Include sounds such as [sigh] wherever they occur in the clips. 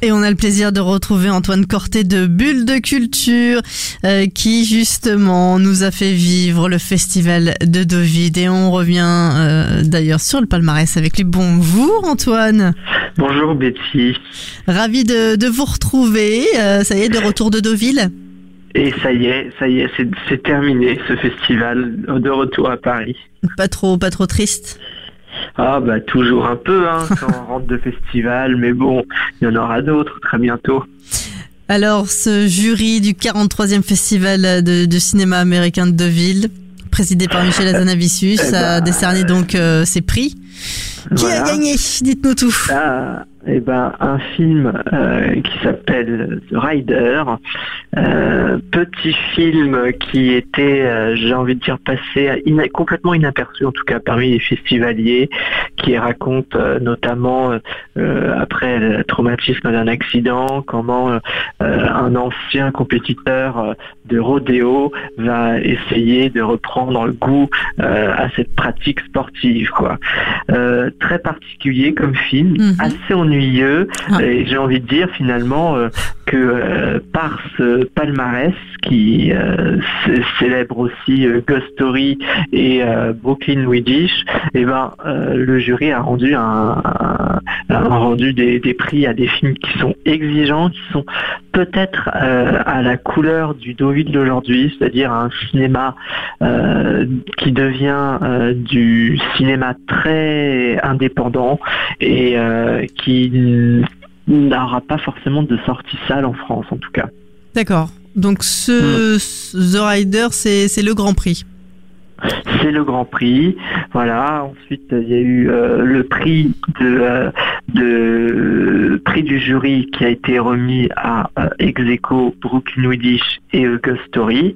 Et on a le plaisir de retrouver Antoine Corté de Bulle de Culture euh, qui justement nous a fait vivre le festival de Deauville et on revient euh, d'ailleurs sur le palmarès avec lui. Bonjour Antoine. Bonjour Betty. Ravi de, de vous retrouver. Euh, ça y est, de retour de Deauville. Et ça y est, ça y est, c'est- c'est terminé ce festival de retour à Paris. Pas trop, pas trop triste? Ah bah toujours un peu hein, quand on rentre de festival, mais bon, il y en aura d'autres très bientôt. Alors, ce jury du 43e festival de, de cinéma américain de Deauville, présidé par Michel [laughs] Azanavicius, Eh ben, a décerné donc euh, ses prix. Qui Voilà. a gagné Dites-nous tout. Ah, eh ben, un film euh, qui s'appelle The Rider, euh, petit film qui était, euh, j'ai envie de dire, passé ina- complètement inaperçu, en tout cas parmi les festivaliers, qui raconte notamment, après le traumatisme d'un accident, comment un ancien compétiteur de rodéo va essayer de reprendre le goût à cette pratique sportive. Quoi. Très particulier comme film, Mhm. assez ennuyeux, Ah. et j'ai envie de dire finalement euh, que euh, par ce palmarès qui euh, célèbre aussi Ghost Story et Brooklyn Widdish, et ben le jury a rendu un, un- a rendu des, des prix à des films qui sont exigeants, qui sont peut-être euh, à la couleur du Deauville d'aujourd'hui, c'est-à-dire un cinéma euh, qui devient euh, du cinéma très indépendant et qui n'aura pas forcément de sortie salle en France en tout cas. D'accord. Donc, ce, Hmm. ce The Rider, c'est c'est le Grand Prix. C'est le Grand Prix, voilà. Ensuite, il y a eu euh, le prix de, euh, de prix du jury qui a été remis à euh, Execo, Brooklyn Widdish et Ghost Story.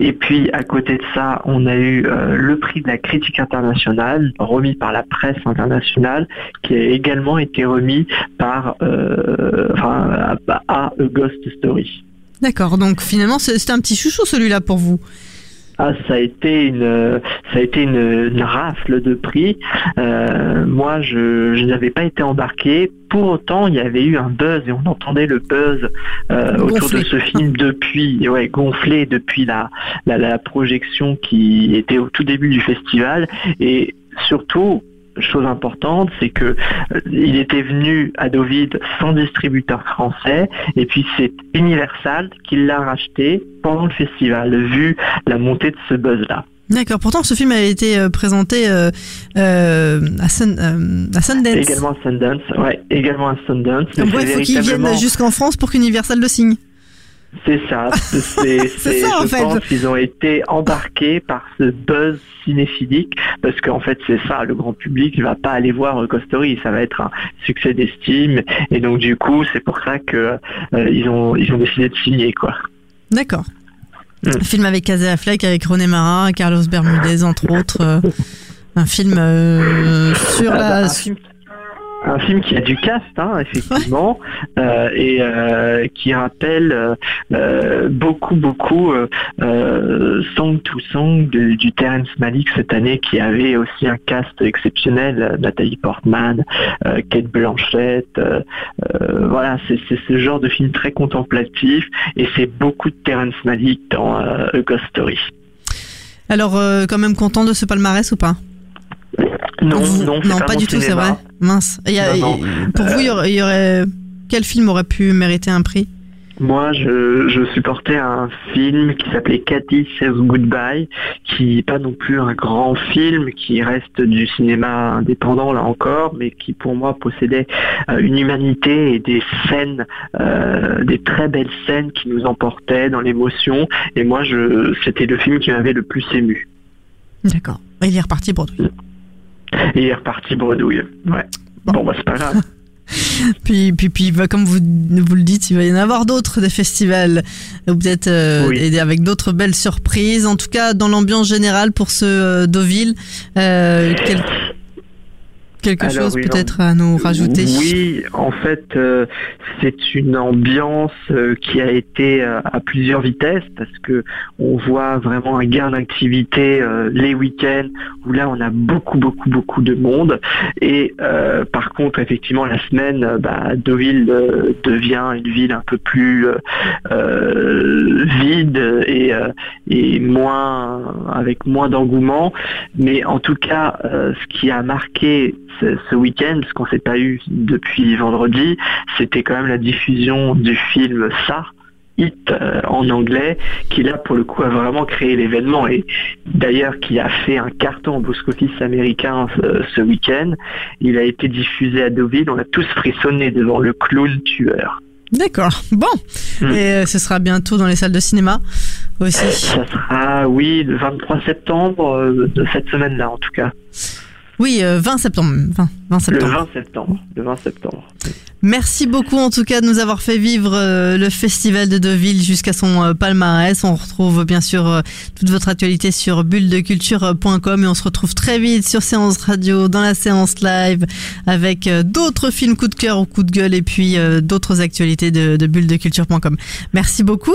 Et puis, à côté de ça, on a eu euh, le prix de la critique internationale remis par la presse internationale, qui a également été remis par euh, à, à Ghost Story. D'accord. Donc, finalement, c'est un petit chouchou celui-là pour vous? Ah, ça a été une, ça a été une, une rafle de prix. Euh, moi, je, je n'avais pas été embarqué. Pour autant, il y avait eu un buzz et on entendait le buzz euh, autour de ce film depuis, ouais, gonflé depuis la, la, la projection qui était au tout début du festival et surtout. Chose importante, c'est que euh, il était venu à Deauville sans distributeur français, et puis c'est Universal qui l'a racheté pendant le festival, vu la montée de ce buzz-là. D'accord. Pourtant, ce film a été euh, présenté euh, euh, à, Sun- euh, à Sundance. Également à Sundance, ouais, également à Sundance. Donc, il faut qu'ils viennent jusqu'en France pour qu'Universal le signe. C'est ça. [laughs] C'est, c'est- ça, en je fait. pense qu'ils ont été embarqués par ce buzz cinéphilique parce qu'en fait c'est ça. Le grand public il va pas aller voir euh, Ghost Story, ça va être un succès d'estime et donc du coup c'est pour ça que euh, ils ont ils ont décidé de signer quoi. D'accord. Mm. Un film avec Casey Affleck, avec René Mara, Carlos Bermudez, entre autres. euh, un film euh, sur Ah bah, la... un film un film qui a du cast, hein, effectivement, euh, et euh, qui rappelle euh, beaucoup, beaucoup Song to Song de- du Terrence Malick cette année, qui avait aussi un cast exceptionnel, Nathalie Portman, Kate Blanchett. voilà, c'est ce genre de film très contemplatif, et c'est beaucoup de Terrence Malick dans A Ghost Story. Alors, quand même content de ce palmarès ou pas? Non, non, c'est pas, du tout, c'est vrai. Mince. Il y a- Non, non. Pour vous, il y aurait, il y aurait- quel film aurait pu mériter un prix? Moi, je, je supportais un film qui s'appelait Cathy Says Goodbye, qui n'est pas non plus un grand film, qui reste du cinéma indépendant là encore, mais qui pour moi possédait euh, une humanité et des scènes, euh, des très belles scènes qui nous emportaient dans l'émotion. Et moi, je, c'était le film qui m'avait le plus ému. D'accord. Il est reparti pour. Et il est reparti bredouille. Ouais. Bon. Bon, bah c'est pas grave. [laughs] Puis, puis, puis bah, comme vous, vous le dites, il va y en avoir d'autres des festivals, ou peut-être euh, Oui. avec d'autres belles surprises. En tout cas, dans l'ambiance générale pour ce euh, Deauville, euh, quel- quelque Alors, chose oui, peut-être à nous rajouter? Oui, en fait, euh, c'est une ambiance euh, qui a été euh, à plusieurs vitesses parce que on voit vraiment un gain d'activité les week-ends où là on a beaucoup, beaucoup, beaucoup de monde. Et par contre, effectivement, la semaine, bah, Deauville devient une ville un peu plus vide et, et moins avec moins d'engouement. Mais en tout cas, euh, ce qui a marqué ce, ce week-end, ce qu'on s'est pas eu depuis vendredi, c'était quand même la diffusion du film Ça. Hit euh, en anglais, qui là pour le coup a vraiment créé l'événement et d'ailleurs qui a fait un carton au box-office américain euh, ce week-end. Il a été diffusé à Deauville, on a tous frissonné devant le clown tueur. D'accord. Bon. Hmm. Et euh, ce sera bientôt dans les salles de cinéma aussi. Ça sera, oui, le 23 septembre euh, de cette semaine-là en tout cas. Oui, euh, 20 septembre. 20, 20 Le septembre. 20 septembre. Le 20 septembre. Merci beaucoup en tout cas de nous avoir fait vivre euh, le festival de Deauville jusqu'à son euh, palmarès. On retrouve bien sûr euh, toute votre actualité sur bulledeculture.com et on se retrouve très vite sur Séance Radio dans la séance live avec euh, d'autres films coup de cœur ou coup de gueule et puis euh, d'autres actualités de, de bulledeculture.com. Merci beaucoup